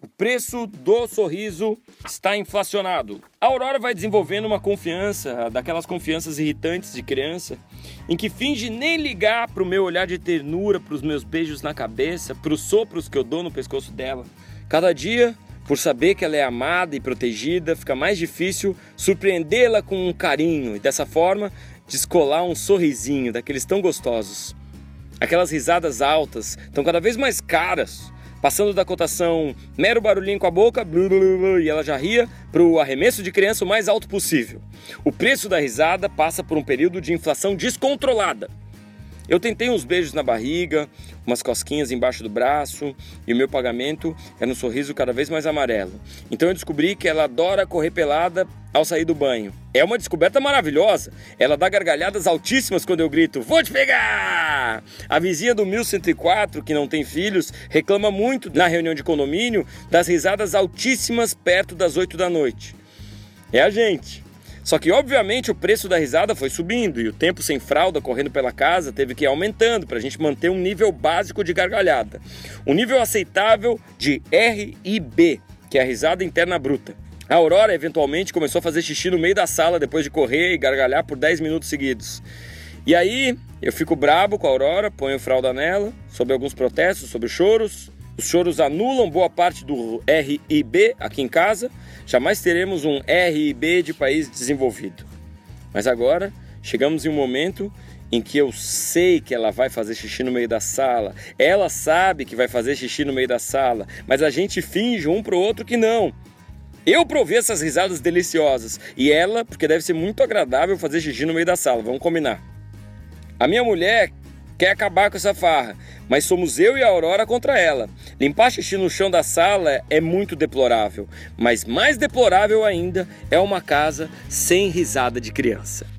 O preço do sorriso está inflacionado. A Aurora vai desenvolvendo uma confiança, daquelas confianças irritantes de criança, em que finge nem ligar para o meu olhar de ternura, para os meus beijos na cabeça, para os sopros que eu dou no pescoço dela. Cada dia, por saber que ela é amada e protegida, fica mais difícil surpreendê-la com um carinho e dessa forma descolar um sorrisinho daqueles tão gostosos. Aquelas risadas altas estão cada vez mais caras passando da cotação mero barulhinho com a boca, blu, blu, blu, e ela já ria, para o arremesso de criança o mais alto possível. O preço da risada passa por um período de inflação descontrolada. Eu tentei uns beijos na barriga, umas cosquinhas embaixo do braço e o meu pagamento era um sorriso cada vez mais amarelo. Então eu descobri que ela adora correr pelada ao sair do banho. É uma descoberta maravilhosa. Ela dá gargalhadas altíssimas quando eu grito: Vou te pegar! A vizinha do 1104, que não tem filhos, reclama muito na reunião de condomínio das risadas altíssimas perto das 8 da noite. É a gente. Só que, obviamente, o preço da risada foi subindo e o tempo sem fralda correndo pela casa teve que ir aumentando para a gente manter um nível básico de gargalhada. Um nível aceitável de RIB, que é a risada interna bruta. A Aurora eventualmente começou a fazer xixi no meio da sala depois de correr e gargalhar por 10 minutos seguidos. E aí eu fico brabo com a Aurora, ponho fralda nela, sob alguns protestos, sobre choros, os choros anulam boa parte do RIB aqui em casa. Jamais teremos um RIB de país desenvolvido. Mas agora chegamos em um momento em que eu sei que ela vai fazer xixi no meio da sala. Ela sabe que vai fazer xixi no meio da sala, mas a gente finge um pro outro que não. Eu provei essas risadas deliciosas e ela, porque deve ser muito agradável fazer xixi no meio da sala, vamos combinar. A minha mulher quer acabar com essa farra, mas somos eu e a Aurora contra ela. Limpar xixi no chão da sala é muito deplorável, mas mais deplorável ainda é uma casa sem risada de criança.